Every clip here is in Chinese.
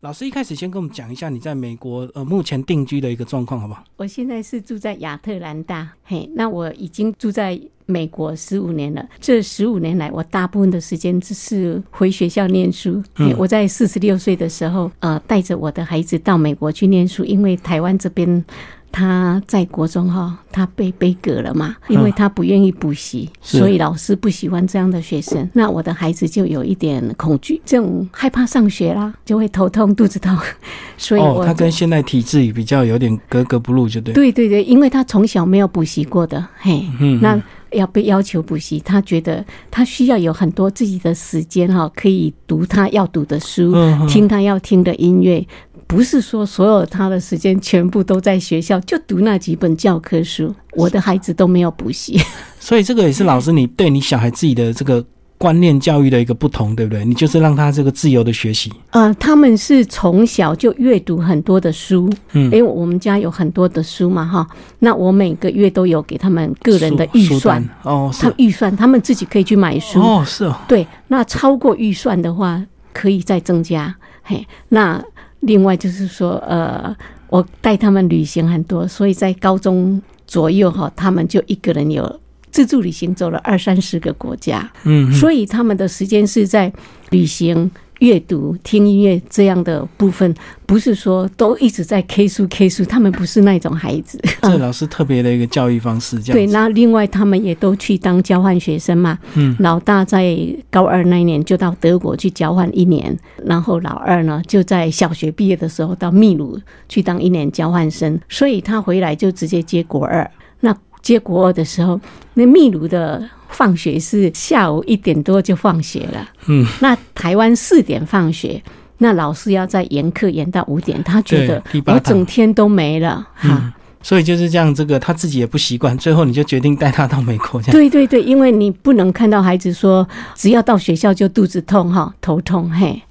老师一开始先跟我们讲一下你在美国呃目前定居的一个状况，好不好？我现在是住在亚特兰大，嘿，那我已经住在美国十五年了。这十五年来，我大部分的时间只是回学校念书。嗯我在四十六岁的时候，呃，带着我的孩子到美国去念书，因为台湾这边。他在国中哈，他被被格了嘛，因为他不愿意补习，是所以老师不喜欢这样的学生。那我的孩子就有一点恐惧，这种害怕上学啦，就会头痛、肚子痛，所以我哦，他跟现在体制比较有点格格不入，就对。，对对对，因为他从小没有补习过的，嘿，嗯那要被要求补习，他觉得他需要有很多自己的时间哈，可以读他要读的书，听他要听的音乐。不是说所有他的时间全部都在学校，就读那几本教科书。我的孩子都没有补习，所以这个也是老师你对你小孩自己的这个观念教育的一个不同，对不对？你就是让他这个自由的学习。呃，他们是从小就阅读很多的书，嗯因为我们家有很多的书嘛，哈。那我每个月都有给他们个人的预算，哦，他预算他们自己可以去买书，哦，是哦，对，那超过预算的话，可以再增加。嘿，那另外就是说，呃，我带他们旅行很多，所以在高中左右哈，他们就一个人有自助旅行，走了二三十个国家，嗯，嗯所以他们的时间是在旅行。阅读、听音乐这样的部分，不是说都一直在 K 书 K 书，他们不是那种孩子。这老师特别的一个教育方式，这对，样对。那另外他们也都去当交换学生嘛。嗯，老大在高二那一年就到德国去交换一年，然后老二呢就在小学毕业的时候到秘鲁去当一年交换生，所以他回来就直接接国二。那接国二的时候，那秘鲁的放学是下午一点多就放学了，嗯，那台湾四点放学。那老师要再延课延到五点，他觉得我整天都没了哈。嗯所以就是这样，这个他自己也不习惯，最后你就决定带他到美国这样。对对对，因为你不能看到孩子说，只要到学校就肚子痛哈，头痛嘿。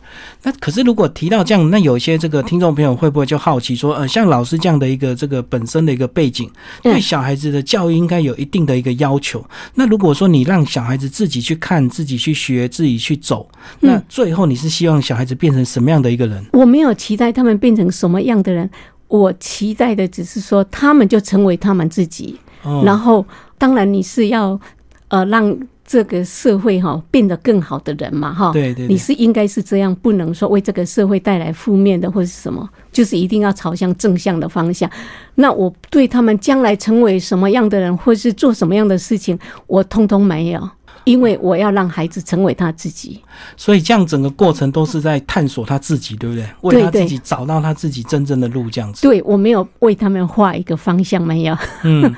那可是如果提到这样，那有些这个听众朋友会不会就好奇说，呃，像老师这样的一个这个本身的一个背景，嗯对小孩子的教育应该有一定的一个要求。那如果说你让小孩子自己去看、自己去学、自己去走，那嗯最后你是希望小孩子变成什么样的一个人？我没有期待他们变成什么样的人，我期待的只是说他们就成为他们自己。哦，然后，当然你是要呃让这个社会哈变得更好的人嘛哈。对对对，你是应该是这样，不能说为这个社会带来负面的或是什么，就是一定要朝向正向的方向。那我对他们将来成为什么样的人，或是做什么样的事情，我通通没有，因为我要让孩子成为他自己。所以这样整个过程都是在探索他自己，对不对？为他自己找到他自己真正的路，这样子。对我没有为他们画一个方向，没有。嗯，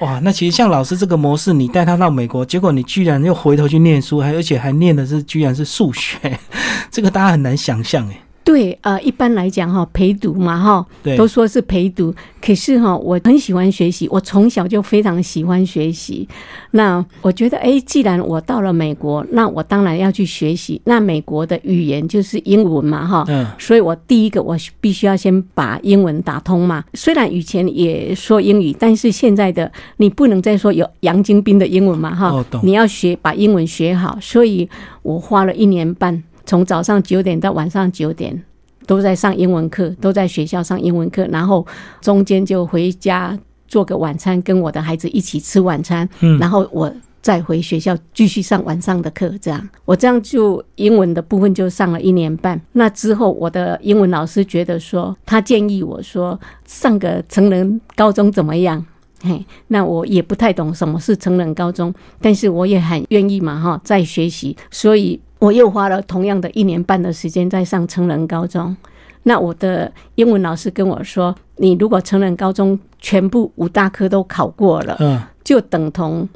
哇，那其实像老师这个模式，你带他到美国，结果你居然又回头去念书，还而且还念的是居然是数学，这个大家很难想象哎。对，呃，一般来讲哈，陪读嘛哈，都说是陪读，可是哈，我很喜欢学习，我从小就非常喜欢学习。那我觉得，哎，既然我到了美国，那我当然要去学习。那美国的语言就是英文嘛哈，嗯，所以我第一个我必须要先把英文打通嘛。虽然以前也说英语，但是现在的你不能再说有杨金斌的英文嘛哈，哦懂你要学把英文学好。所以我花了一年半，从早上九点到晚上九点。都在上英文课，都在学校上英文课，然后中间就回家做个晚餐，跟我的孩子一起吃晚餐，嗯然后我再回学校继续上晚上的课，这样我这样就英文的部分就上了一年半。那之后，我的英文老师觉得说，他建议我说上个成人高中怎么样？嘿，那我也不太懂什么是成人高中，但是我也很愿意嘛，哈，在学习，所以我又花了同样的一年半的时间在上成人高中。那我的英文老师跟我说，你如果成人高中全部五大科都考过了，嗯，就等同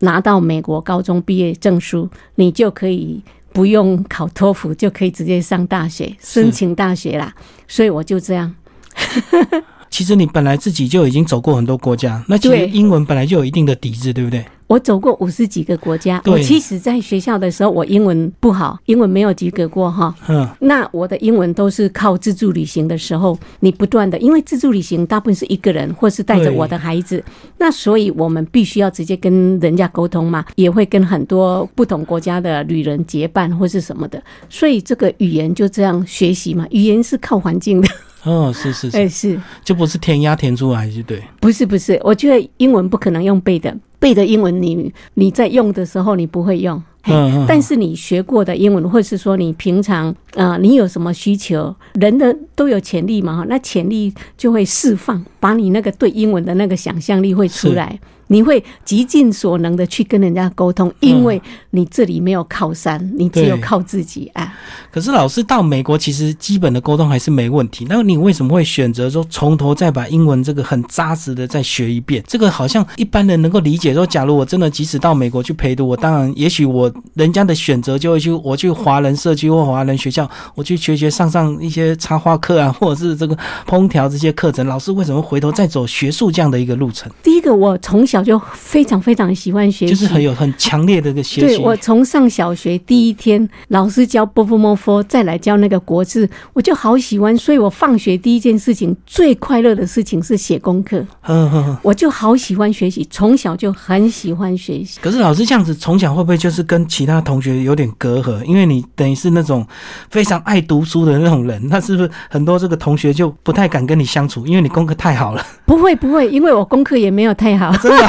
拿到美国高中毕业证书，你就可以不用考托福，就可以直接上大学，申请大学啦。所以我就这样，其实你本来自己就已经走过很多国家，那其实英文本来就有一定的底子，对不对？我走过五十几个国家。我其实在学校的时候，我英文不好，英文没有及格过哈。嗯，那我的英文都是靠自助旅行的时候，你不断的，因为自助旅行大部分是一个人或是带着我的孩子，那所以我们必须要直接跟人家沟通嘛，也会跟很多不同国家的旅人结伴或是什么的，所以这个语言就这样学习嘛。语言是靠环境的，哦，是是是，哎，是就不是填鸭填出来就对。不是不是？我觉得英文不可能用背的，背的英文你你在用的时候你不会用。嘿嗯嗯但是你学过的英文，或是说你平常呃，你有什么需求，人的都有潜力嘛哈，那潜力就会释放，把你那个对英文的那个想象力会出来，你会极尽所能的去跟人家沟通，因为你这里没有靠山，你只有靠自己啊。可是老师到美国，其实基本的沟通还是没问题。那你为什么会选择说从头再把英文这个很扎实的再学一遍？这个好像一般人能够理解。说，假如我真的即使到美国去陪读，我当然也许我人家的选择就会去我去华人社区或华人学校，我去学学上上一些插花课啊，或者是这个烹调这些课程。老师为什么回头再走学术这样的一个路程？第一个，我从小就非常非常喜欢学习，就是很有很强烈的一个学习。对我从上小学第一天，老师教波波摩佛再来教那个国字，我就好喜欢，所以我放学第一件事情最快乐的事情是写功课，嗯嗯嗯。我就好喜欢学习，从小就很喜欢学习。可是老师这样子，从小会不会就是跟其他同学有点隔阂？因为你等于是那种非常爱读书的那种人，那是不是很多这个同学就不太敢跟你相处？因为你功课太好了，不会不会，因为我功课也没有太好，真的。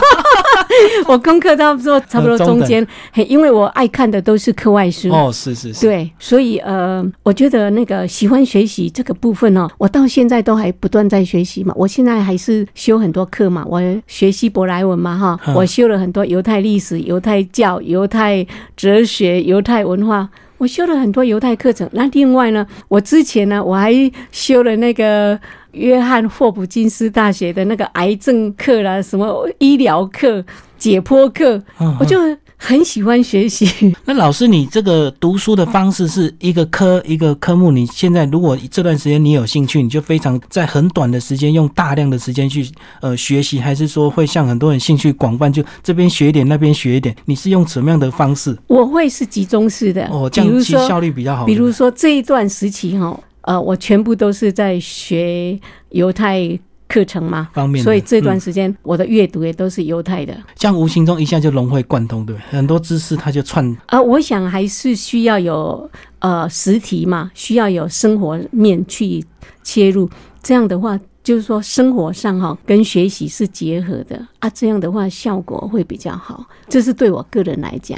我功课差不多差不多中间，嘿，因为我爱看的都是课外书。哦，是是是，对，所以呃，我觉得那个喜欢学习这个部分哦，我到现在都还不断在学习嘛。我现在还是修很多课嘛，我学希伯来文嘛哈，嗯我修了很多犹太历史、犹太教、犹太哲学、犹太文化。我修了很多犹太课程。那另外呢，我之前呢，我还修了那个约翰霍普金斯大学的那个癌症课啦，什么医疗课、解剖课，嗯我就很喜欢学习。那老师，你这个读书的方式是一个科一个科目，你现在如果这段时间你有兴趣，你就非常在很短的时间用大量的时间去呃学习，还是说会像很多人兴趣广泛，就这边学一点，那边学一点？你是用什么样的方式？我会是集中式的，哦，这样效，率比较好。比如说这一段时期哈，呃，我全部都是在学犹太课程嘛，方面，所以这段嗯时间我的阅读也都是犹太的。这样无形中一下就融会贯通，对？很多知识它就串呃，我想还是需要有呃实体嘛，需要有生活面去切入，这样的话。就是说，生活上哈跟学习是结合的啊，这样的话效果会比较好。这是对我个人来讲。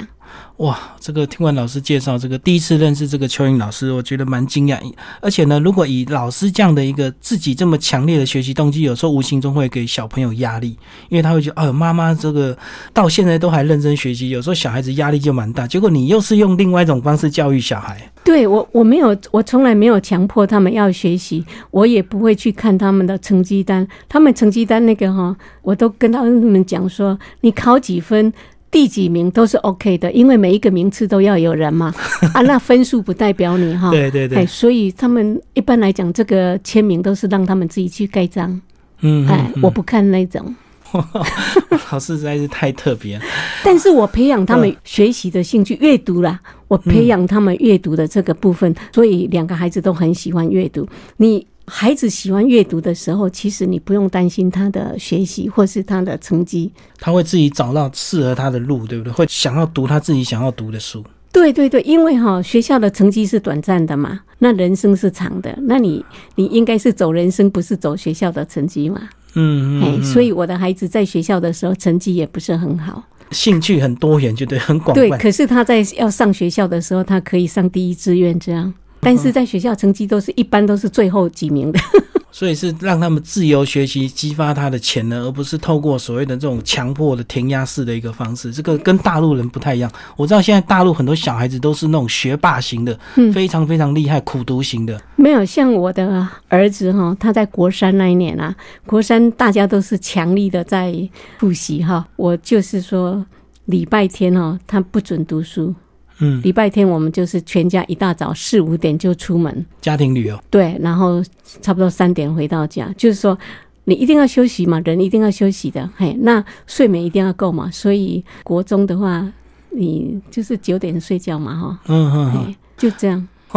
哇，这个听完老师介绍，这个第一次认识这个蚯蚓老师，我觉得蛮惊讶。而且呢，如果以老师这样的一个自己这么强烈的学习动机，有时候无形中会给小朋友压力，因为他会觉得，哎，妈妈这个到现在都还认真学习，有时候小孩子压力就蛮大。结果你又是用另外一种方式教育小孩，对我，我没有，我从来没有强迫他们要学习，我也不会去看他们的成绩单。他们成绩单那个哈，我都跟他们讲说，你考几分。第几名都是 OK 的，因为每一个名次都要有人嘛，啊，那分数不代表你哈，哎，对对对，所以他们一般来讲，这个签名都是让他们自己去盖章，嗯，哎我不看那种。老师实在是太特别了。但是我培养他们学习的兴趣，阅读啦，我培养他们阅读的这个部分，所以两个孩子都很喜欢阅读。你孩子喜欢阅读的时候，其实你不用担心他的学习或是他的成绩。他会自己找到适合他的路，对不对？会想要读他自己想要读的书。对对对，因为哈学校的成绩是短暂的嘛，那人生是长的，那你你应该是走人生，不是走学校的成绩嘛。哎、嗯嗯嗯，所以我的孩子在学校的时候成绩也不是很好。兴趣很多元，就对，很广对，泛。可是他在要上学校的时候，他可以上第一志愿这样，但是在学校成绩都是一般都是最后几名的。所以是让他们自由学习，激发他的潜能，而不是透过所谓的这种强迫的填鸭式的一个方式。这个跟大陆人不太一样。我知道现在大陆很多小孩子都是那种学霸型的，嗯非常非常厉害，苦读型的。没有像我的儿子哈，他在国三那一年啊，国三大家都是强力的在复习哈，我就是说礼拜天哈，他不准读书，嗯，礼拜天我们就是全家一大早四五点就出门，家庭旅游，对，然后差不多三点回到家，就是说你一定要休息嘛，人一定要休息的，嘿，那睡眠一定要够嘛，所以国中的话，你就是九点睡觉嘛，哈，嗯嗯嗯。就这样。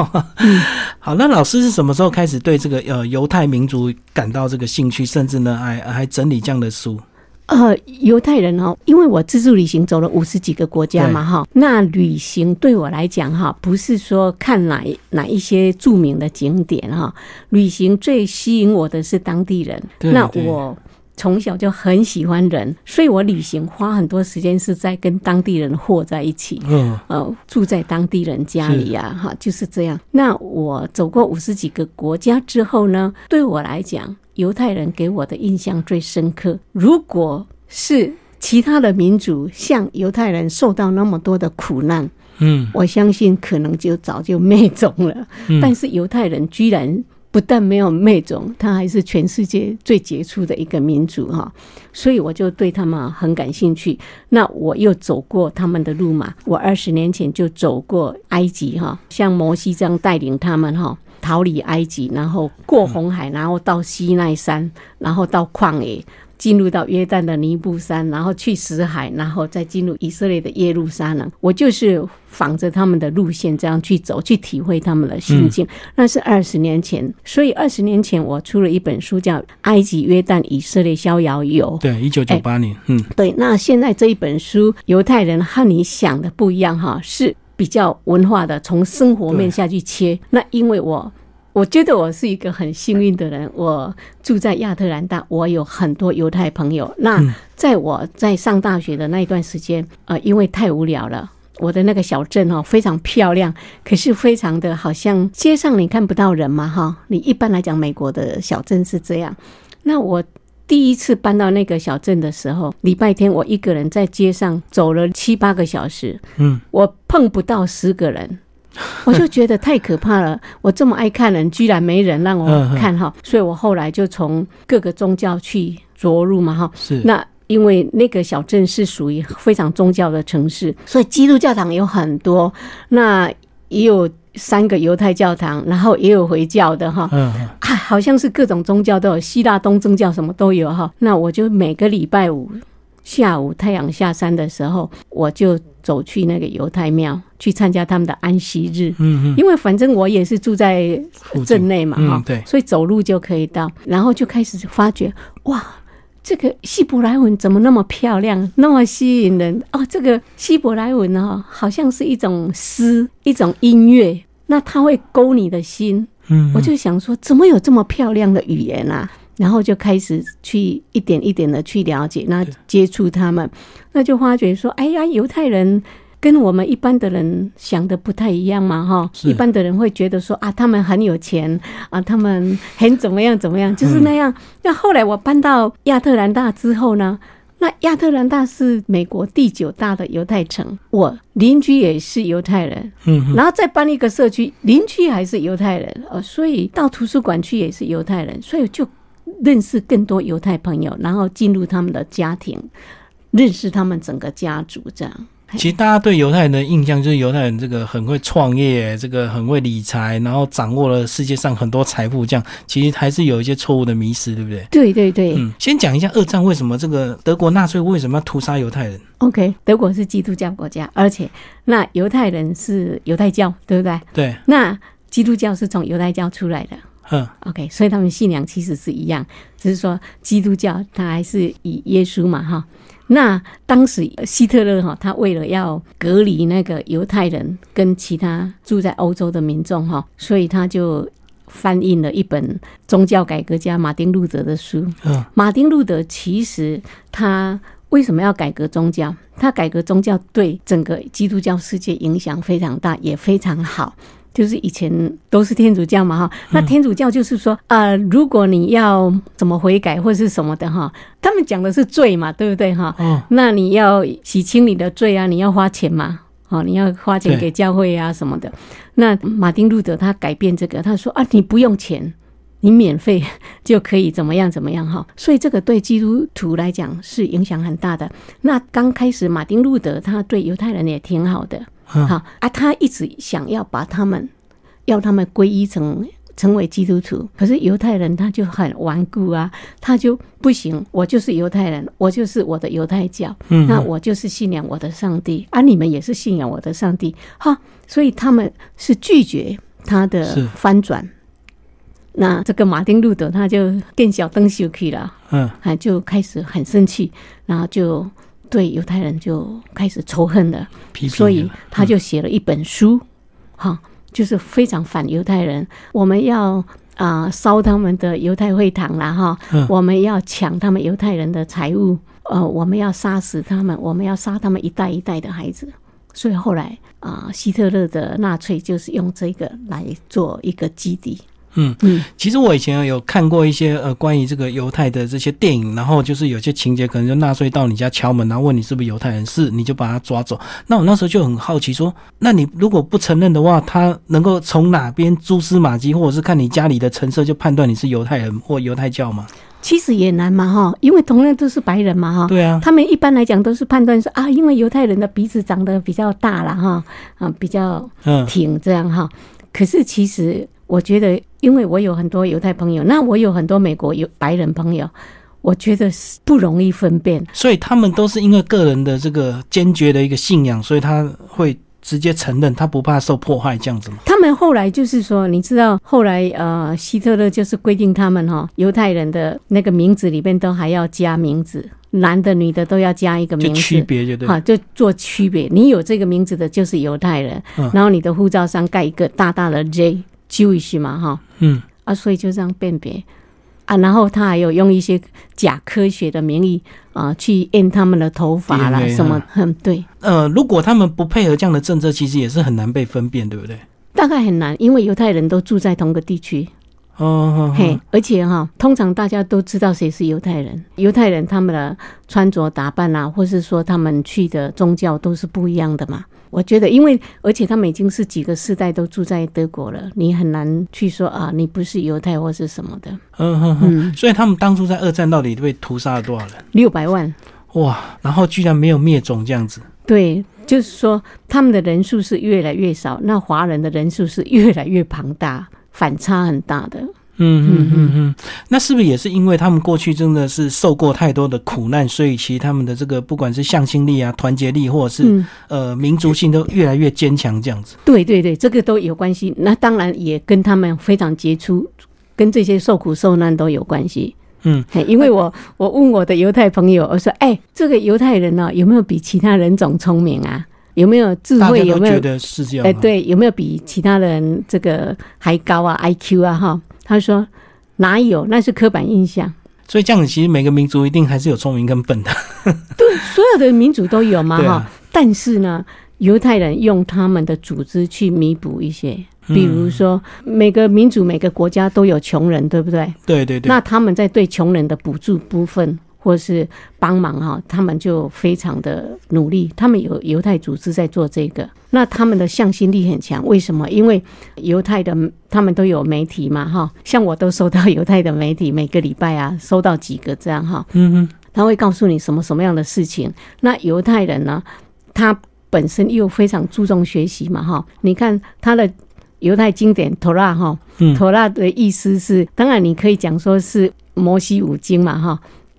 好，那老师是什么时候开始对这个呃犹太民族感到这个兴趣，甚至呢还还整理这样的书？呃，犹太人哦，因为我自助旅行走了五十几个国家嘛，哈，那旅行对我来讲哈，不是说看哪哪一些著名的景点哈，旅行最吸引我的是当地人。那我从小就很喜欢人，所以我旅行花很多时间是在跟当地人和在一起，嗯，呃，住在当地人家里呀，哈，就是这样。那我走过五十几个国家之后呢，对我来讲。犹太人给我的印象最深刻。如果是其他的民族，像犹太人受到那么多的苦难，嗯，我相信可能就早就灭种了。但是犹太人居然不但没有灭种，它还是全世界最杰出的一个民族哈。所以我就对他们很感兴趣。那我又走过他们的路嘛，我二十年前就走过埃及哈，像摩西这样带领他们哈。逃离埃及，然后过红海，然后到西奈山，然后到旷野，进入到约旦的尼布山，然后去死海，然后再进入以色列的耶路撒冷。我就是仿着他们的路线这样去走，去体会他们的心境。那是二十年前，所以二十年前我出了一本书，叫《埃及、约旦、以色列逍遥游》。对，一九九八年。嗯，对。那现在这一本书，犹太人和你想的不一样哈，是。比较文化的，从生活面下去切。那因为我，我觉得我是一个很幸运的人。我住在亚特兰大，我有很多犹太朋友。那在我在上大学的那一段时间，呃，因为太无聊了，我的那个小镇哦非常漂亮，可是非常的好像街上你看不到人嘛哈。你一般来讲，美国的小镇是这样。那我。第一次搬到那个小镇的时候，礼拜天我一个人在街上走了七八个小时，嗯，我碰不到十个人，我就觉得太可怕了。我这么爱看人，居然没人让我看哈，所以我后来就从各个宗教去着入嘛哈。是那因为那个小镇是属于非常宗教的城市，所以基督教堂有很多，那也有。三个犹太教堂，然后也有回教的哈，嗯，啊，好像是各种宗教都有，希腊东正教什么都有哈。那我就每个礼拜五下午太阳下山的时候，我就走去那个犹太庙去参加他们的安息日，嗯嗯，因为反正我也是住在镇内嘛哈，对，所以走路就可以到，然后就开始发觉哇。这个希伯来文怎么那么漂亮，那么吸引人哦？这个希伯来文哦，好像是一种诗，一种音乐，那它会勾你的心。嗯，我就想说，怎么有这么漂亮的语言啊？然后就开始去一点一点的去了解，那接触他们，那就发觉说，哎呀，犹太人。跟我们一般的人想的不太一样嘛，哈，一般的人会觉得说啊，他们很有钱啊，他们很怎么样怎么样，就是那样。那后来我搬到亚特兰大之后呢，那亚特兰大是美国第九大的犹太城，我邻居也是犹太人，嗯，然后再搬一个社区，邻居还是犹太人，呃，所以到图书馆去也是犹太人，所以就认识更多犹太朋友，然后进入他们的家庭，认识他们整个家族这样。其实大家对犹太人的印象就是犹太人这个很会创业，这个很会理财，然后掌握了世界上很多财富，这样其实还是有一些错误的迷失，对不对？对对对。嗯，先讲一下二战为什么这个德国纳粹为什么要屠杀犹太人？OK，德国是基督教国家，而且那犹太人是犹太教，对不对？对。那基督教是从犹太教出来的。嗯。OK，所以他们信仰其实是一样，只是说基督教它还是以耶稣嘛，哈。那当时希特勒哈，他为了要隔离那个犹太人跟其他住在欧洲的民众哈，所以他就翻印了一本宗教改革家马丁路德的书。嗯，马丁路德其实他为什么要改革宗教？他改革宗教对整个基督教世界影响非常大，也非常好。就是以前都是天主教嘛哈，那天主教就是说，呃，如果你要怎么悔改或是什么的哈，他们讲的是罪嘛，对不对哈？嗯，那你要洗清你的罪啊，你要花钱嘛，哦，你要花钱给教会啊什么的。那马丁路德他改变这个，他说啊，你不用钱，你免费 就可以怎么样怎么样哈。所以这个对基督徒来讲是影响很大的。那刚开始马丁路德他对犹太人也挺好的。好啊，他一直想要把他们，要他们皈依成成为基督徒。可是犹太人他就很顽固啊，他就不行，我就是犹太人，我就是我的犹太教，嗯。那我就是信仰我的上帝，啊，你们也是信仰我的上帝，哈，所以他们是拒绝他的翻转。那这个马丁路德他就更小灯休去了，嗯。啊，就开始很生气，然后就对犹太人就开始仇恨了。所以他就写了一本书，哈、就是非常反犹太人。我们要啊、烧他们的犹太会堂啦，哈、嗯我们要抢他们犹太人的财物，呃，我们要杀死他们，我们要杀他们一代一代的孩子。所以后来啊、希特勒的纳粹就是用这个来做一个基底。嗯嗯，其实我以前有看过一些呃关于这个犹太的这些电影，然后就是有些情节可能就纳粹到你家敲门，然后问你是不是犹太人，是你就把他抓走。那我那时候就很好奇说，那你如果不承认的话，他能够从哪边蛛丝马迹，或者是看你家里的陈设就判断你是犹太人或犹太教吗？其实也难嘛，哈，因为同样都是白人嘛，哈。对啊，他们一般来讲都是判断说啊，因为犹太人的鼻子长得比较大了哈，啊，比较嗯挺这样哈。可是其实我觉得，因为我有很多犹太朋友，那我有很多美国有白人朋友，我觉得是不容易分辨。所以他们都是因为个人的这个坚决的一个信仰，所以他会直接承认，他不怕受迫害这样子吗？他们后来就是说，你知道，后来呃，希特勒就是规定他们哈，犹太人的那个名字里面都还要加名字，男的女的都要加一个名字。区别就对了。哈，就做区别。你有这个名字的，就是犹太人，嗯然后你的护照上盖一个大大的 J Jewish 嘛，哈。嗯。啊，所以就这样辨别。啊。然后他还有用一些假科学的名义啊，去验他们的头发啦什么，嗯，对，呃，如果他们不配合这样的政策，其实也是很难被分辨，对不对？大概很难，因为犹太人都住在同个地区，哦，嘿，而且哈，通常大家都知道谁是犹太人，犹太人他们的穿着打扮啊，或是说他们去的宗教都是不一样的嘛。我觉得，因为而且他们已经是几个世代都住在德国了，你很难去说啊，你不是犹太或是什么的。嗯哼哼。嗯，所以他们当初在二战到底被屠杀了多少人？六百万，哇，然后居然没有灭种这样子。对，就是说他们的人数是越来越少，那华人的人数是越来越庞大，反差很大的。嗯嗯嗯嗯，那是不是也是因为他们过去真的是受过太多的苦难，所以其实他们的这个不管是向心力啊、团结力，或者是、嗯，呃民族性都越来越坚强这样子？对对对，这个都有关系。那当然也跟他们非常杰出，跟这些受苦受难都有关系。嗯，因为我我问我的犹太朋友，我说：“哎、这个犹太人呢、有没有比其他人种聪明啊？有没有智慧？有没有？觉得是这样哎、吗。对，有没有比其他人这个还高啊？IQ 啊？哈？”他说：“哪有？那是刻板印象。所以这样子，其实每个民族一定还是有聪明跟笨的。对，所有的民族都有嘛，哈、啊，但是呢，犹太人用他们的组织去弥补一些，嗯比如说每个民族、每个国家都有穷人，对不对？对对对。那他们在对穷人的补助部分或是帮忙哈，他们就非常的努力。他们有犹太组织在做这个，那他们的向心力很强。为什么？因为犹太的他们都有媒体嘛哈，像我都收到犹太的媒体，每个礼拜啊收到几个这样哈。嗯哼，他会告诉你什么什么样的事情。那犹太人呢，他本身又非常注重学习嘛，哈。你看他的犹太经典《托拉》哈，嗯《托拉》的意思是，当然你可以讲说是摩西五经嘛，哈。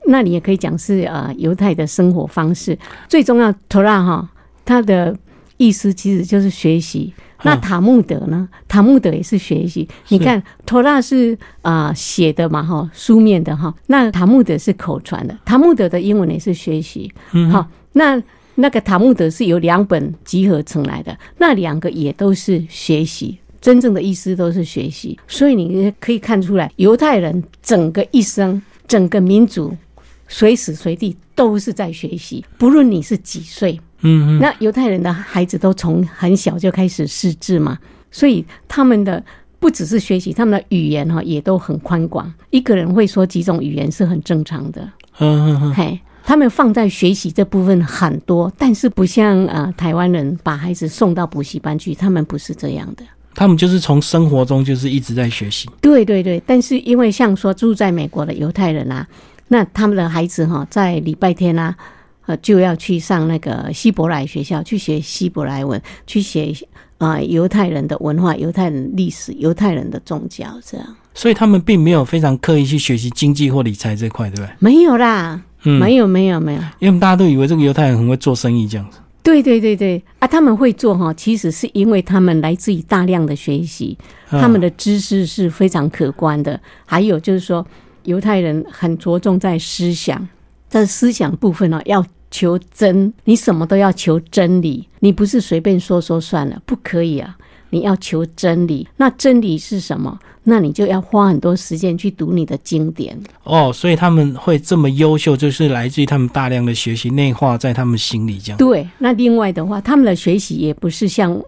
那你也可以讲是呃犹太的生活方式。最重要，《托拉》哈，它的意思其实就是学习。那嗯塔木德呢？塔木德也是学习。你看，托拉是啊写的嘛，哈，书面的哈。那塔木德是口传的，塔木德的英文也是学习。好，那那个塔木德是由两本集合成来的，那两个也都是学习。真正的意思都是学习，所以你可以看出来，犹太人整个一生，整个民族，随时随地都是在学习，不论你是几岁。嗯哼，那犹太人的孩子都从很小就开始识字嘛，所以他们的不只是学习，他们的语言哈也都很宽广。一个人会说几种语言是很正常的，嗯嗯嗯，嘿。他们放在学习这部分很多，但是不像呃台湾人把孩子送到补习班去，他们不是这样的。他们就是从生活中就是一直在学习。对对对，但是因为像说住在美国的犹太人啊，那他们的孩子哈、在礼拜天啊，呃就要去上那个希伯来学校去学希伯来文，去学啊、犹太人的文化、犹太人历史、犹太人的宗教这样。所以他们并没有非常刻意去学习经济或理财这块，对不对？没有啦，嗯，没有没有没有。因为大家都以为这个犹太人很会做生意这样子。对对对对啊，他们会做哈，其实是因为他们来自于大量的学习，嗯他们的知识是非常可观的。还有就是说，犹太人很着重在思想，在思想部分呢，要求真，你什么都要求真理，你不是随便说说算了，不可以啊。你要求真理，那真理是什么？那你就要花很多时间去读你的经典。哦，所以他们会这么优秀，就是来自于他们大量的学习内化在他们心里这样。对，那另外的话，他们的学习也不是像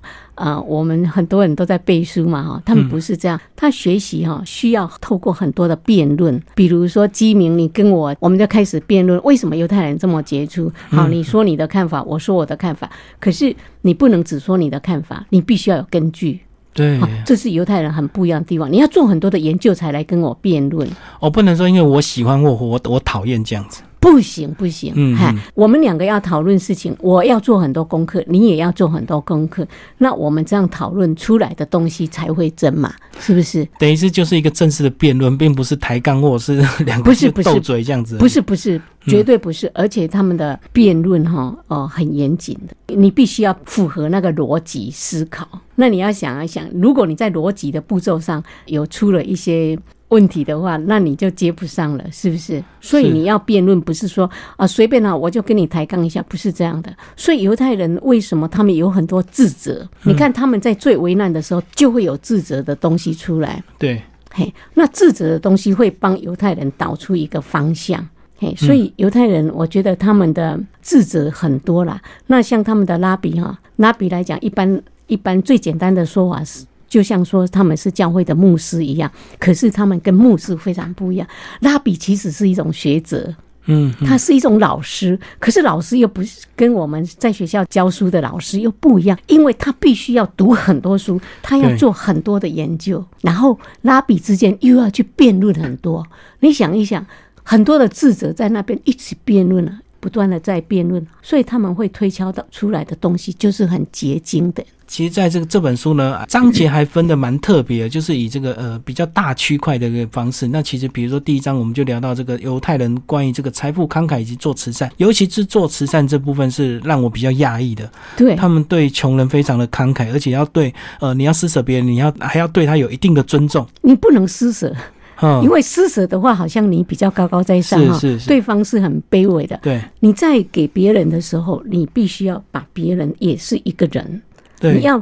啊、呃我们很多人都在背书嘛哈，他们不是这样，他学习哈需要透过很多的辩论，比如说基明，你跟我，我们就开始辩论为什么犹太人这么杰出。好，你说你的看法，我说我的看法，可是你不能只说你的看法，你必须要有根据。对好，这是犹太人很不一样的地方，你要做很多的研究才来跟我辩论。我不能说因为我喜欢或我我讨厌这样子。不行不行，嗯嗨嗯，我们两个要讨论事情，我要做很多功课，你也要做很多功课，那我们这样讨论出来的东西才会真嘛，是不是？等于是就是一个正式的辩论，并不是抬杠或者是 两个斗嘴这样子。不是不是，绝对不是，而且他们的辩论哈哦很严谨的，你必须要符合那个逻辑思考。那你要想一想，如果你在逻辑的步骤上有出了一些问题的话，那你就接不上了，是不是？所以你要辩论，不是说啊随便啊我就跟你抬杠一下，不是这样的。所以犹太人为什么他们有很多自责？你看他们在最危难的时候，就会有自责的东西出来。对，嘿，那自责的东西会帮犹太人导出一个方向。嘿，所以犹太人，我觉得他们的自责很多啦。那像他们的拉比哈，拉比来讲，一般一般最简单的说法是，就像说他们是教会的牧师一样，可是他们跟牧师非常不一样。拉比其实是一种学者，嗯，他是一种老师，可是老师又不是跟我们在学校教书的老师又不一样，因为他必须要读很多书，他要做很多的研究，然后拉比之间又要去辩论很多。你想一想，很多的智者在那边一起辩论了。不断的在辩论，所以他们会推敲到出来的东西就是很结晶的。其实在这个这本书呢，章节还分的蛮特别的，就是以这个呃比较大区块的一个方式。那其实比如说第一章我们就聊到这个犹太人关于这个财富慷慨以及做慈善，尤其是做慈善这部分是让我比较讶异的。对，他们对穷人非常的慷慨，而且要对呃你要施舍别人，你要还要对他有一定的尊重。你不能施舍，嗯。因，为施舍的话，好像你比较高高在上哈，是是。是对方是很卑微的。对。你在给别人的时候，你必须要把别人也是一个人，你，要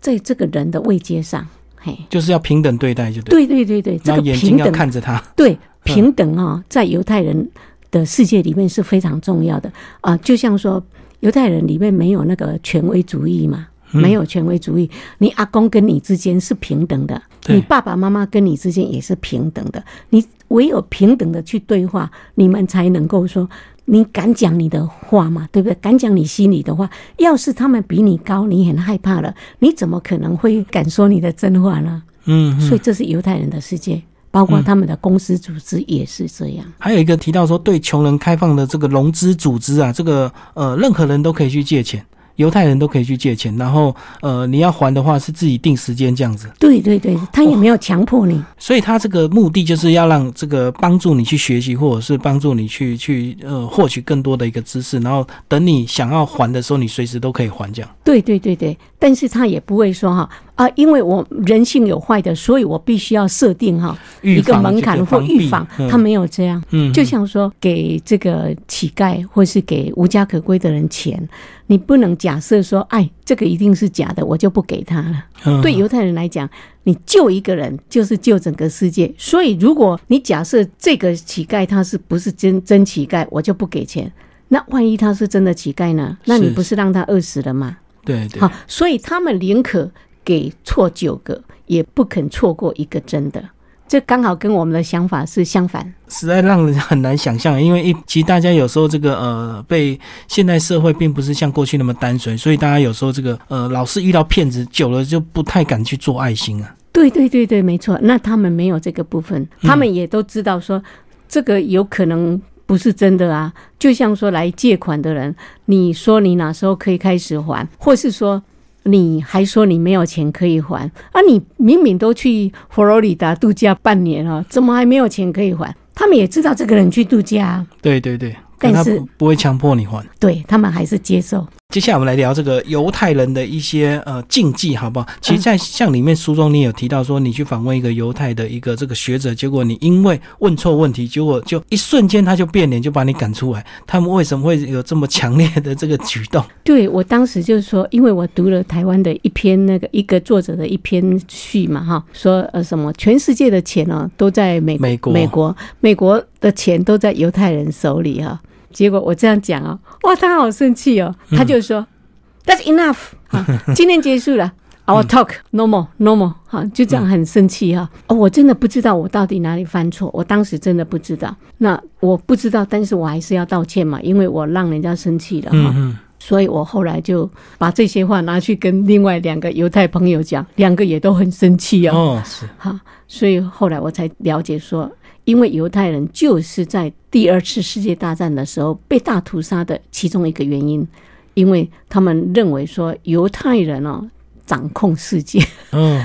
在这个人的位阶上，嘿，就是要平等对待，就对。对对对对，这个平等，睛要看着他。对平等啊、在犹太人的世界里面是非常重要的。啊、就像说犹太人里面没有那个权威主义嘛。嗯。没有权威主义，你阿公跟你之间是平等的，对你爸爸妈妈跟你之间也是平等的。你唯有平等的去对话，你们才能够说，你敢讲你的话嘛，对不对？敢讲你心里的话。要是他们比你高，你很害怕了，你怎么可能会敢说你的真话呢？嗯，所以这是犹太人的世界，包括他们的公司组织也是这样。还有一个提到说，对穷人开放的这个融资组织啊，这个呃，任何人都可以去借钱，犹太人都可以去借钱，然后呃，你要还的话是自己定时间这样子。对对对，他也没有强迫你。所以他这个目的就是要让这个帮助你去学习，或者是帮助你去去呃获取更多的一个知识，然后等你想要还的时候，你随时都可以还这样。对对对对，但是他也不会说哈啊，因为我人性有坏的，所以我必须要设定哈一个门槛或预防，嗯他没有这样。嗯，就像说给这个乞丐或是给无家可归的人钱，你不能假设说，哎，这个一定是假的，我就不给他了。嗯对犹太人来讲，你救一个人就是救整个世界。所以，如果你假设这个乞丐他是不是真真乞丐，我就不给钱。那万一他是真的乞丐呢？那你不是让他饿死了吗？对对好，所以他们宁可给错九个，也不肯错过一个真的。这刚好跟我们的想法是相反。实在让人很难想象，因为一其实大家有时候这个呃被现代社会并不是像过去那么单纯，所以大家有时候这个呃老是遇到骗子，久了就不太敢去做爱心啊。对对对对，没错。那他们没有这个部分，他们也都知道说这个有可能不是真的啊。就像说来借款的人，你说你哪时候可以开始还，或是说你还说你没有钱可以还啊？你明明都去佛罗里达度假半年了，怎么还没有钱可以还？他们也知道这个人去度假，对对对，但是不不会强迫你还。对他们还是接受。接下来我们来聊这个犹太人的一些呃禁忌，好不好？其实，在像里面书中你有提到说，你去访问一个犹太的一个这个学者，结果你因为问错问题，结果就一瞬间他就变脸，就把你赶出来。他们为什么会有这么强烈的这个举动？对我当时就是说，因为我读了台湾的一篇那个一个作者的一篇序嘛，哈，说呃什么全世界的钱呢都在美美国美国美国的钱都在犹太人手里哈。结果我这样讲哦，哇，他好生气哦，他就说、That's enough，啊，今天结束了。Our talk no more, no more，哈，就这样很生气哈。哦，我真的不知道我到底哪里犯错，我当时真的不知道。那我不知道，但是我还是要道歉嘛，因为我让人家生气了哈。所以我后来就把这些话拿去跟另外两个犹太朋友讲，两个也都很生气哦。哦是，哈，所以后来我才了解说，因为犹太人就是在第二次世界大战的时候被大屠杀的其中一个原因，因为他们认为说犹太人哦掌控世界，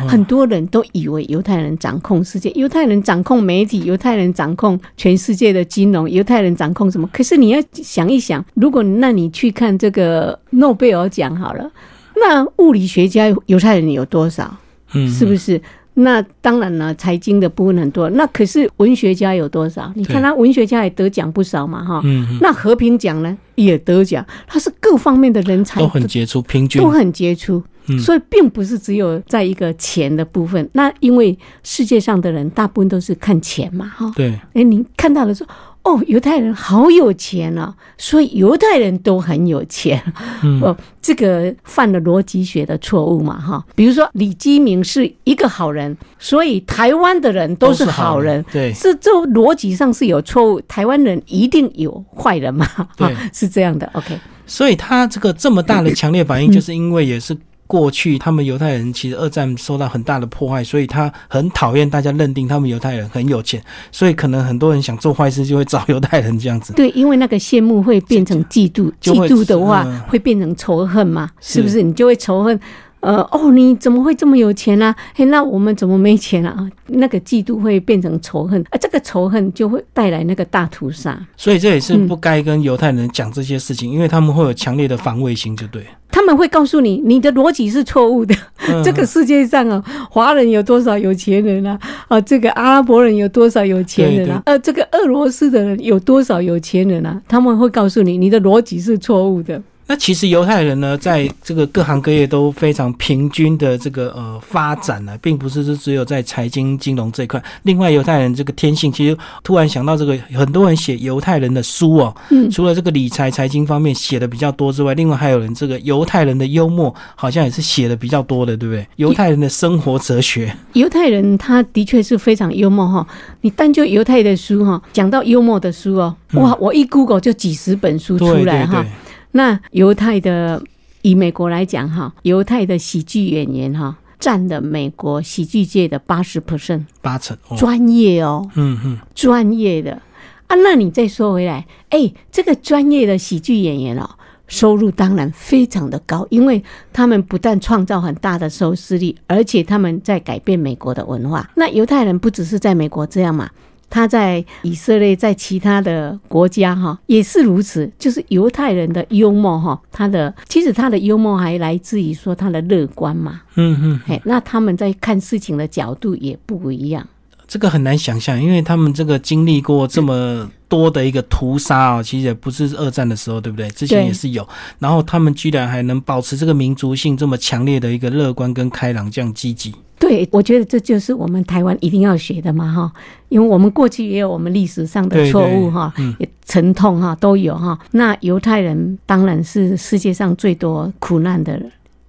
很多人都以为犹太人掌控世界，犹太人掌控媒体，犹太人掌控全世界的金融，犹太人掌控什么？可是你要想一想，如果那你去看这个诺贝尔奖好了，那物理学家犹太人有多少？嗯，是不是？那当然了，财经的部分很多。那可是文学家有多少？你看他文学家也得奖不少嘛，哈。那和平奖呢也得奖，他是各方面的人才都很杰出，平均都很杰出，嗯所以并不是只有在一个钱的部分。那因为世界上的人大部分都是看钱嘛，哈。对，哎，你看到了说，哦，犹太人好有钱啊，所以犹太人都很有钱。嗯哦，这个犯了逻辑学的错误嘛，哈。比如说李基明是一个好人，所以台湾的人都是好人。对，是这逻辑上是有错误，台湾人一定有坏人嘛？对哈，是这样的。OK，所以他这个这么大的强烈反应，就是因为也是过去他们犹太人其实二战受到很大的破坏，所以他很讨厌大家认定他们犹太人很有钱，所以可能很多人想做坏事就会找犹太人这样子。对，因为那个羡慕会变成嫉妒，嫉妒的话嗯会变成仇恨嘛？是是不是？你就会仇恨。呃，哦，你怎么会这么有钱啊？嘿，那我们怎么没钱啊？那个嫉妒会变成仇恨，啊，这个仇恨就会带来那个大屠杀。所以这也是不该跟犹太人讲这些事情，因为他们会有强烈的防卫心，就对了。他们会告诉你，你的逻辑是错误的。嗯 这个世界上啊，华人有多少有钱人啊？啊，这个阿拉伯人有多少有钱人啊？呃，这个俄罗斯的人有多少有钱人啊？他们会告诉你，你的逻辑是错误的。那其实犹太人呢，在这个各行各业都非常平均的这个呃发展呢、并不是是只有在财经金融这一块。另外，犹太人这个天性，其实突然想到这个，很多人写犹太人的书哦，嗯除了这个理财财经方面写的比较多之外，另外还有人这个犹太人的幽默，好像也是写的比较多的，对不对？犹太人的生活哲学，犹太人他的确是非常幽默哈，你单就犹太的书哈，讲到幽默的书哦，哇，我一 Google 就几十本书出嗯对来哈对对。，那犹太的，以美国来讲哈，犹太的喜剧演员哈，占了美国喜剧界的八十 percent，八成哦，专业哦，嗯嗯，专业的啊。那你再说回来，哎，这个专业的喜剧演员哦。收入当然非常的高，因为他们不但创造很大的收视率，而且他们在改变美国的文化。那犹太人不只是在美国这样嘛，他在以色列，在其他的国家哈也是如此。就是犹太人的幽默哈，他的其实他的幽默还来自于说他的乐观嘛，嗯嗯，嘿，那他们在看事情的角度也不一样。这个很难想象，因为他们这个经历过这么多的一个屠杀哦，其实也不是二战的时候，对不对？之前也是有，然后他们居然还能保持这个民族性这么强烈的一个乐观跟开朗，这样积极。对，我觉得这就是我们台湾一定要学的嘛，哈，因为我们过去也有我们历史上的对错误对哈，嗯也沉痛哈都有哈。那犹太人当然是世界上最多苦难的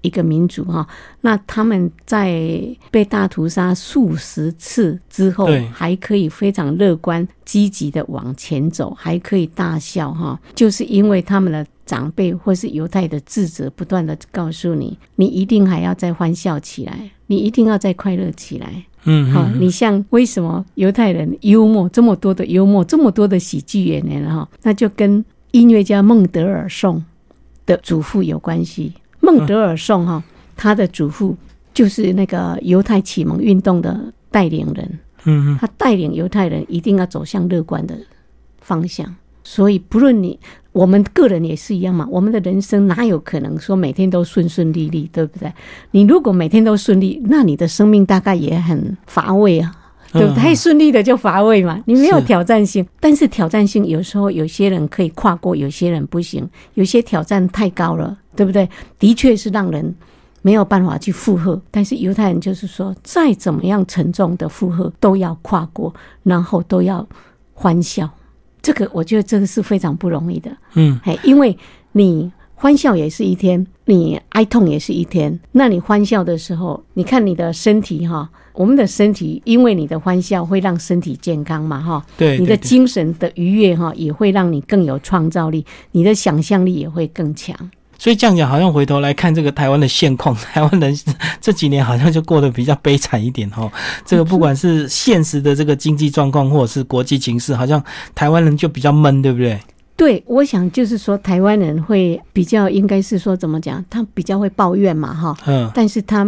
一个民族哈。那他们在被大屠杀数十次之后对，还可以非常乐观、积极的往前走，还可以大笑哈，就是因为他们的。长辈或是犹太的智者不断的告诉你，你一定还要再欢笑起来，你一定要再快乐起来。嗯，好、嗯你像为什么犹太人幽默这么多的幽默，这么多的喜剧演员哈，那就跟音乐家孟德尔颂的祖父有关系。孟德尔颂哈，他的祖父就是那个犹太启蒙运动的带领人，嗯嗯他带领犹太人一定要走向乐观的方向。所以，不论你我们个人也是一样嘛，我们的人生哪有可能说每天都顺顺利利，对不对？你如果每天都顺利，那你的生命大概也很乏味啊。对不对？嗯太顺利的就乏味嘛，你没有挑战性。但是挑战性有时候有些人可以跨过，有些人不行。有些挑战太高了，对不对？的确是让人没有办法去负荷。但是犹太人就是说，再怎么样沉重的负荷都要跨过，然后都要欢笑。这个我觉得这个是非常不容易的。嗯，哎，因为你欢笑也是一天，你哀痛也是一天。那你欢笑的时候，你看你的身体哈，我们的身体因为你的欢笑会让身体健康嘛哈，对，你的精神的愉悦哈也会让你更有创造力，你的想象力也会更强。所以这样讲，好像回头来看这个台湾的现况，台湾人这几年好像就过得比较悲惨一点哈。这个不管是现实的这个经济状况，或者是国际形势，好像台湾人就比较闷，对不对？对，我想就是说，台湾人会比较应该是说怎么讲，他比较会抱怨嘛哈，嗯，但是他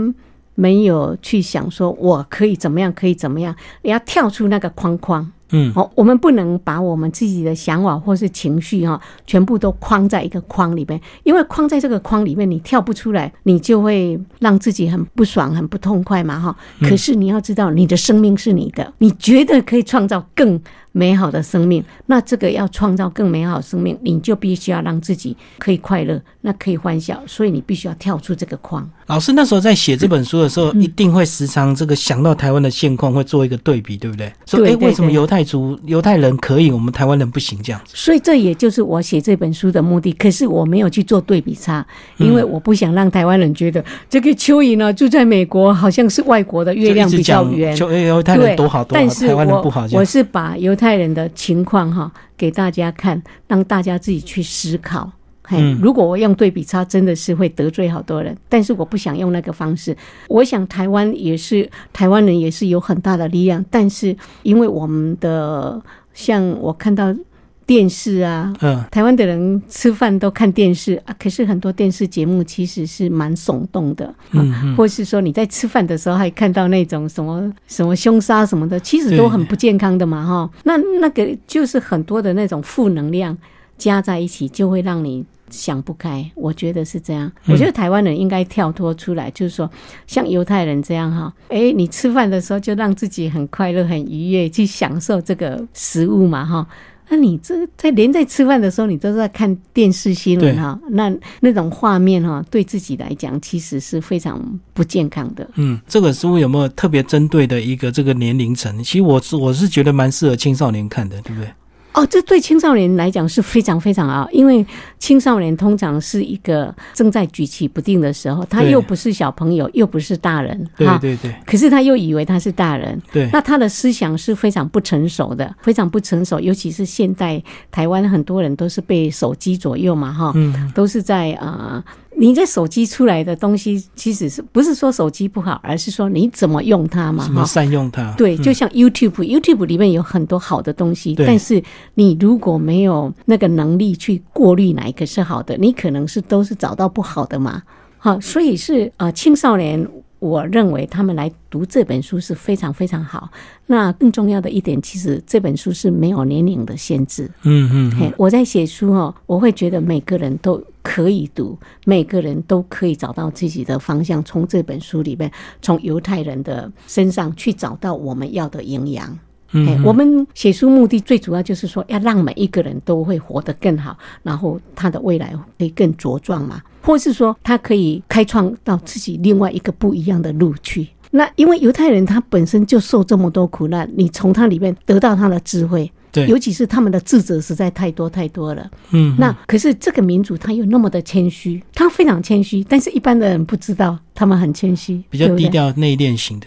没有去想说我可以怎么样，可以怎么样，你要跳出那个框框。嗯，哦，我们不能把我们自己的想法或是情绪哈、全部都框在一个框里面，因为框在这个框里面，你跳不出来，你就会让自己很不爽、很不痛快嘛哈。嗯可是你要知道，你的生命是你的，你觉得可以创造更美好的生命，那这个要创造更美好的生命，你就必须要让自己可以快乐，那可以欢笑，所以你必须要跳出这个框。老师那时候在写这本书的时候，嗯一定会时常这个想到台湾的现况，会做一个对比，对不对？说哎，为什么犹太族、犹太人可以，我们台湾人不行？这样子。所以这也就是我写这本书的目的。可是我没有去做对比差，因为我不想让台湾人觉得这个蚯蚓呢住在美国好像是外国的月亮比较圆。就一直讲就哎犹太人多好多好，但是台湾人不好这样。我是把犹太人的情况哈给大家看，让大家自己去思考。嘿嗯，如果我用对比差，真的是会得罪好多人。但是我不想用那个方式。我想台湾也是台湾人也是有很大的力量，但是因为我们的像我看到电视啊，嗯，台湾的人吃饭都看电视啊，可是很多电视节目其实是蛮耸动的，嗯嗯或是说你在吃饭的时候还看到那种什么什么凶杀什么的，其实都很不健康的嘛，哈。那那个就是很多的那种负能量加在一起，就会让你。想不开，我觉得是这样。嗯我觉得台湾人应该跳脱出来，就是说，像犹太人这样哈，诶，你吃饭的时候就让自己很快乐、很愉悦，去享受这个食物嘛，哈。那你这在连在吃饭的时候，你都在看电视新闻哈，那那种画面哈，对自己来讲其实是非常不健康的。嗯，这个书有没有特别针对的一个这个年龄层？其实我是我是觉得蛮适合青少年看的，对不对？哦，这对青少年来讲是非常非常好，因为青少年通常是一个正在举棋不定的时候，他又不是小朋友，又不是大人，哈对对对可是他又以为他是大人，对，那他的思想是非常不成熟的，非常不成熟，尤其是现在台湾很多人都是被手机左右嘛，哈，嗯。都是在啊、呃你这手机出来的东西，其实是不是说手机不好，而是说你怎么用它嘛，怎么。善用它？对，嗯就像 YouTube，YouTube 里面有很多好的东西，但是你如果没有那个能力去过滤哪一个是好的，你可能是都是找到不好的嘛。好，所以是呃青少年，我认为他们来读这本书是非常非常好。那更重要的一点，其实这本书是没有年龄的限制。嗯嗯嗯，我在写书哦，我会觉得每个人都可以读，每个人都可以找到自己的方向。从这本书里面，从犹太人的身上去找到我们要的营养。我们写书目的最主要就是说，要让每一个人都会活得更好，然后他的未来可以更茁壮嘛，或是说他可以开创到自己另外一个不一样的路去。那因为犹太人他本身就受这么多苦难，你从他里面得到他的智慧，对，尤其是他们的智者实在太多太多了。嗯那可是这个民族他又那么的谦虚，他非常谦虚，但是一般的人不知道他们很谦虚，比较低调内敛型的，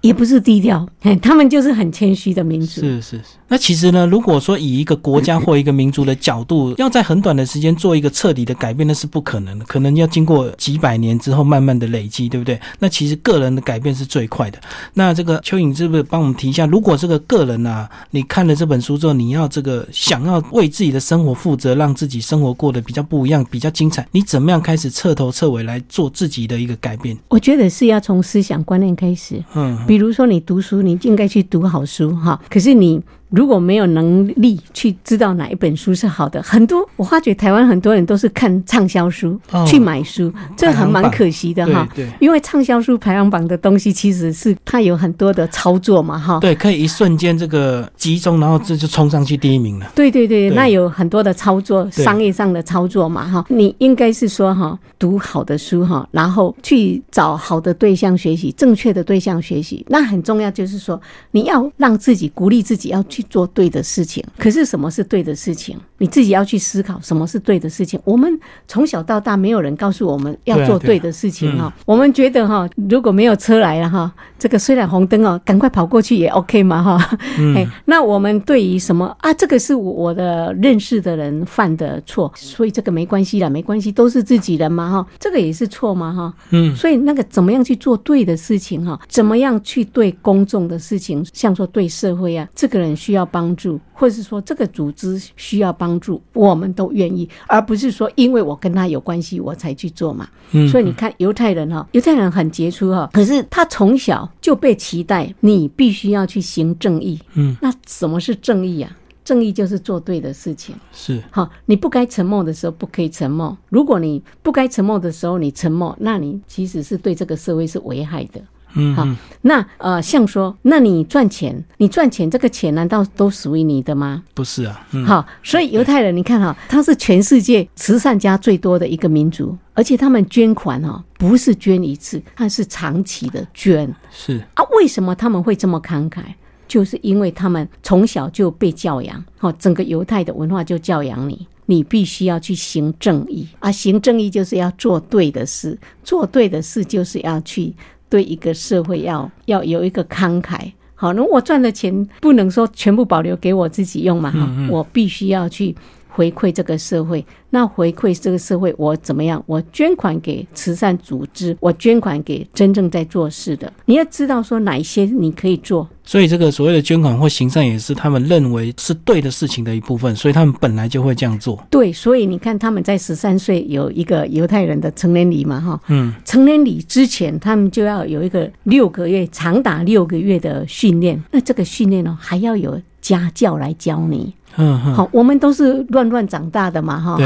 也不是低调，他们就是很谦虚的民族。是是是。那其实呢，如果说以一个国家或一个民族的角度，要在很短的时间做一个彻底的改变，那是不可能的，可能要经过几百年之后慢慢的累积，对不对？那其实个人的改变是最快的。那这个蚯蚓是不是帮我们提一下？如果这个个人啊，你看了这本书之后，你要这个想要为自己的生活负责，让自己生活过得比较不一样、比较精彩，你怎么样开始彻头彻尾来做自己的一个改变？我觉得是要从思想观念开始，嗯，比如说你读书，你应该去读好书哈。可是你如果没有能力去知道哪一本书是好的，很多我发觉台湾很多人都是看畅销书、哦。去买书，这很蛮可惜的哈。对对。因为畅销书排行榜的东西其实是它有很多的操作嘛哈。对，可以一瞬间这个集中，然后这就冲上去第一名了。对对对，对。那有很多的操作，商业上的操作嘛，哈，你应该是说哈，读好的书哈，然后去找好的对象学习，正确的对象学习，那很重要，就是说你要让自己鼓励自己要去做对的事情。可是什么是对的事情？你自己要去思考什么是对的事情。我们从小到大没有人告诉我们要做对的事情哈，我们觉得哈，如果没有车来了哈，这个虽然红灯哦，赶快跑过去也 OK 嘛哈。哎，那我们对于什么啊？这个是我我的认识的人犯的错，所以这个没关系啦，没关系，都是自己人嘛哈，这个也是错嘛哈。嗯，所以那个怎么样去做对的事情哈？怎么样去对公众的事情，像说对社会啊，这个人需要帮助，或是说这个组织需要帮助，我们都愿意，而不是说因为我跟他有关系我才去做嘛。嗯所以你看犹太人哈，犹太人很杰出哈，可是他从小就被期待你必须要去行正义。嗯，那什么是正义啊？正义就是做对的事情。是好，你不该沉默的时候不可以沉默。如果你不该沉默的时候你沉默，那你其实是对这个社会是危害的。好嗯好，那呃，像说，那你赚钱，你赚钱这个钱难道都属于你的吗？不是啊，嗯，好，所以犹太人，你看哈，他是全世界慈善家最多的一个民族，而且他们捐款哈，不是捐一次，他是长期的捐是啊。为什么他们会这么慷慨？就是因为他们从小就被教养，好，整个犹太的文化就教养你，你必须要去行正义啊，行正义就是要做对的事，做对的事就是要去对一个社会要要有一个慷慨。好，那我赚的钱不能说全部保留给我自己用嘛，哈、我必须要去回馈这个社会。那回馈这个社会，我怎么样？我捐款给慈善组织，我捐款给真正在做事的。你要知道说哪一些你可以做，所以这个所谓的捐款或行善，也是他们认为是对的事情的一部分，所以他们本来就会这样做。对，所以你看他们在十三岁有一个犹太人的成年礼嘛，哈，嗯，成年礼之前他们就要有一个六个月，长达六个月的训练。那这个训练呢，还要有家教来教你。好，我们都是乱乱长大的嘛，哈。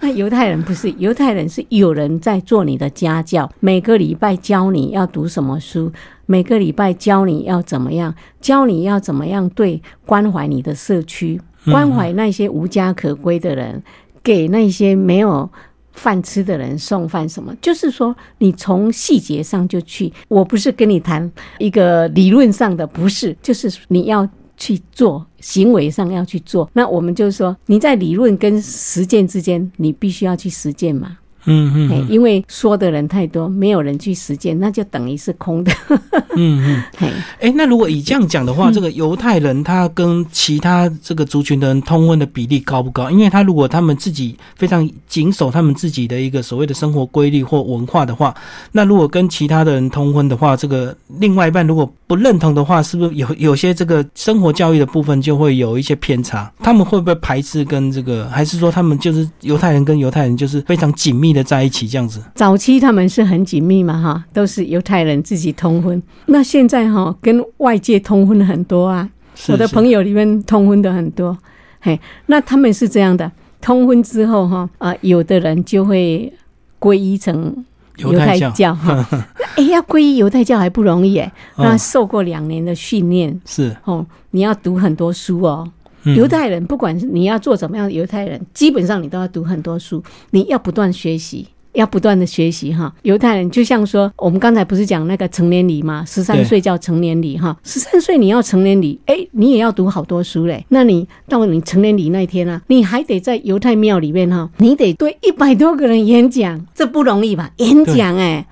那 犹太人不是，犹太人是有人在做你的家教，每个礼拜教你要读什么书，每个礼拜教你要怎么样，教你要怎么样对关怀你的社区，关怀那些无家可归的人，给那些没有。饭吃的人送饭什么，就是说你从细节上就去，我不是跟你谈一个理论上的，不是，就是你要去做，行为上要去做。那我们就是说，你在理论跟实践之间，你必须要去实践嘛。嗯嗯因为说的人太多，没有人去实践，那就等于是空的。嗯嗯。嘿，哎，那如果以这样讲的话，这个犹太人他跟其他这个族群的人通婚的比例高不高？因为他如果他们自己非常谨守他们自己的一个所谓的生活规律或文化的话，那如果跟其他的人通婚的话，这个另外一半如果不认同的话，是不是有有些这个生活教育的部分就会有一些偏差？他们会不会排斥跟这个，还是说他们就是犹太人跟犹太人就是非常紧密的在一起这样子？早期他们是很紧密嘛，哈，都是犹太人自己通婚。那现在哈，跟外界通婚很多啊，我的朋友友里面通婚的很多。嘿，那他们是这样的，通婚之后哈，啊、有的人就会皈依成犹太教教哈。哎，要皈依犹太教还不容易哎，那嗯受过两年的训练是哦，你要读很多书哦。嗯犹太人不管是你要做怎么样的犹太人，基本上你都要读很多书，你要不断学习。要不断的学习哈，犹太人就像说，我们刚才不是讲那个成年礼吗？十三对岁叫成年礼哈，十三岁你要成年礼，哎，你也要读好多书嘞。那你到你成年礼那天啊，你还得在犹太庙里面哈，你得对一百多个人演讲，这不容易吧？演讲哎，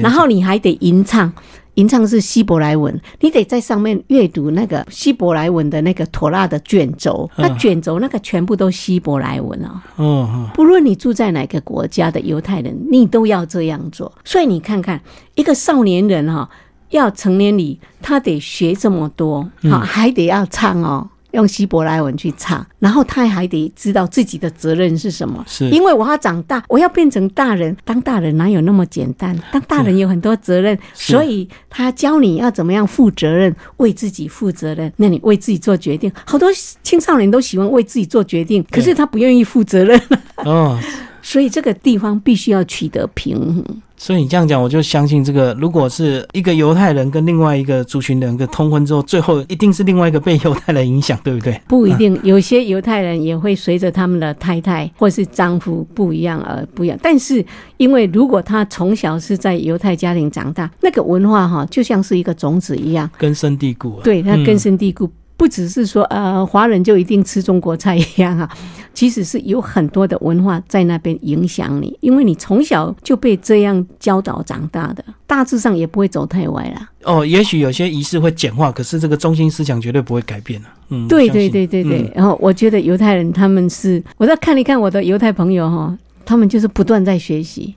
然后你还得吟唱。吟唱是希伯来文，你得在上面阅读那个希伯来文的那个妥拉的卷轴，那卷轴那个全部都希伯来文哦。嗯不论你住在哪个国家的犹太人，你都要这样做。所以你看看一个少年人哈、要成年礼，他得学这么多，好、还得要唱哦。用希伯来文去唱，然后他还得知道自己的责任是什么。是因为我要长大，我要变成大人。当大人哪有那么简单？当大人有很多责任，所以他教你要怎么样负责任，为自己负责任。那你为自己做决定，好多青少年都喜欢为自己做决定，可是他不愿意负责任。哦，所以这个地方必须要取得平衡。所以你这样讲，我就相信这个，如果是一个犹太人跟另外一个族群人个通婚之后，最后一定是另外一个被犹太人影响，对不对？不一定，有些犹太人也会随着他们的太太或是丈夫不一样而不一样。但是，因为如果他从小是在犹太家庭长大，那个文化哈，就像是一个种子一样，根深蒂固啊。对他根深蒂固。不只是说呃华人就一定吃中国菜一样啊，其实是有很多的文化在那边影响你，因为你从小就被这样教导长大的，大致上也不会走太歪了。哦，也许有些仪式会简化，可是这个中心思想绝对不会改变的。嗯，对对对对对，嗯然后我觉得犹太人他们是，我再看一看我的犹太朋友哈，他们就是不断在学习。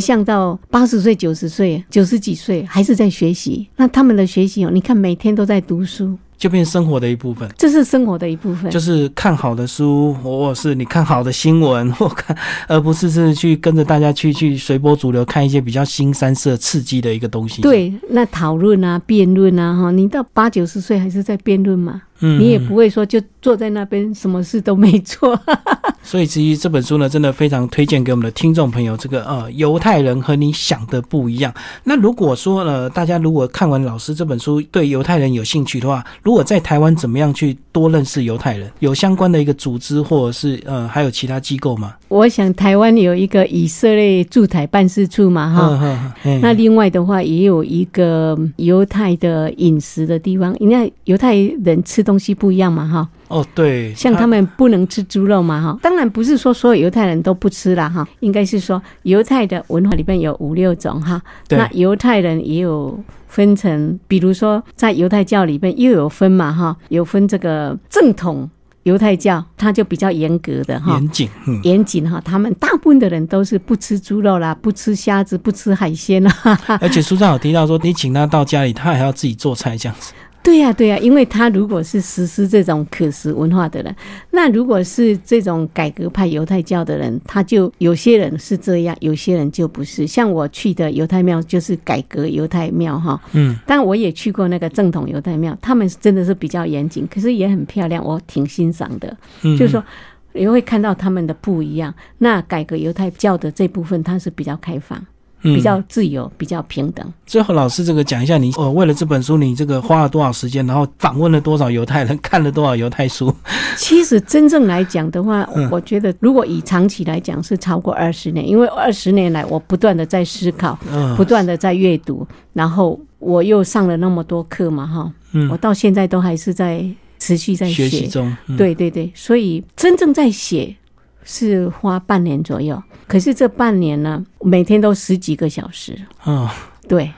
像到八十岁、九十岁、九十几岁还是在学习，那他们的学习哦，你看每天都在读书，就变生活的一部分。这是生活的一部分。就是看好的书，或者是你看好的新闻，或看，而不是是去跟着大家去去随波逐流，看一些比较新三色、刺激的一个东西。，对，那讨论啊、辩论啊，哈，你到八九十岁还是在辩论嘛？嗯你也不会说就坐在那边什么事都没做。所以其实这本书呢，真的非常推荐给我们的听众朋友。这个呃，犹太人和你想的不一样。那如果说呃，大家如果看完老师这本书，对犹太人有兴趣的话，如果在台湾怎么样去多认识犹太人？有相关的一个组织，或者是呃，还有其他机构吗？我想台湾有一个以色列驻台办事处嘛，哈、嗯嗯嗯那另外的话，也有一个犹太的饮食的地方，因为犹太人吃东西不一样嘛，哈，哦，对，像他们不能吃猪肉嘛，哈，当然不是说所有犹太人都不吃啦，哈，应该是说犹太的文化里面有五六种哈，对。那犹太人也有分成，比如说在犹太教里面又有分嘛，哈，有分这个正统犹太教，它就比较严格的哈，严谨，嗯，严谨哈，他们大部分的人都是不吃猪肉啦，不吃虾子，不吃海鲜啦。而且书上有提到说，你请他到家里，他还要自己做菜这样子。对呀、对呀、因为他如果是实施这种可食文化的人，那如果是这种改革派犹太教的人，他就有些人是这样，有些人就不是。像我去的犹太庙就是改革犹太庙哈，嗯，但我也去过那个正统犹太庙，他们真的是比较严谨，可是也很漂亮，我挺欣赏的。嗯就是说。也会看到他们的不一样。那改革犹太教的这部分，它是比较开放、嗯比较自由、比较平等。最后，老师这个讲一下你，呃，为了这本书，你这个花了多少时间，然后访问了多少犹太人，看了多少犹太书？其实真正来讲的话，嗯。我觉得如果以长期来讲是超过二十年，因为二十年来我不断的在思考，嗯。不断的在阅读，然后我又上了那么多课嘛，哈，我嗯，到现在都还是在持续在学习中，嗯，对对对，所以真正在写是花半年左右，可是这半年呢，每天都十几个小时，嗯，对，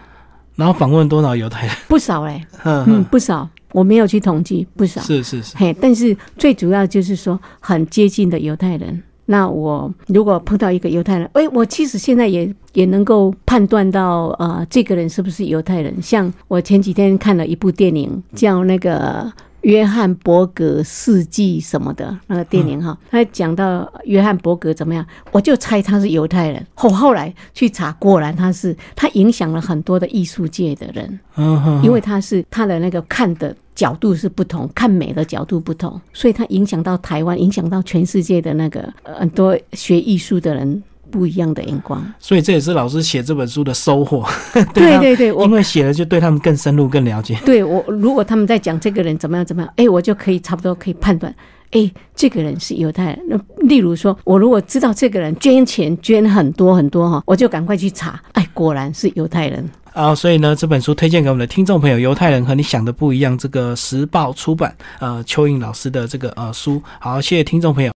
然后访问多少犹太人？不少嘞，嗯嗯，不少，我没有去统计，不少，是是是，嘿，但是最主要就是说很接近的犹太人。那我如果碰到一个犹太人，哎，我其实现在也也能够判断到，呃，这个人是不是犹太人。像我前几天看了一部电影，叫那个约翰伯格世纪什么的那个电影哈，他讲到约翰伯格怎么样，我就猜他是犹太人。后后来去查，果然他是，他影响了很多的艺术界的人。因为他是他的那个看的角度是不同，看美的角度不同，所以他影响到台湾，影响到全世界的那个、呃很多学艺术的人不一样的眼光。所以这也是老师写这本书的收获。他对对对，因为写了就对他们更深入、更了解。对我如果他们在讲这个人怎么样怎么样，哎，我就可以差不多可以判断。哎，这个人是犹太人。那例如说，我如果知道这个人捐钱捐很多很多哈，我就赶快去查。哎，果然是犹太人。啊，所以呢，这本书推荐给我们的听众朋友，《犹太人和你想的不一样》，这个时报出版，呃，邱颖老师的这个呃书。好，谢谢听众朋友。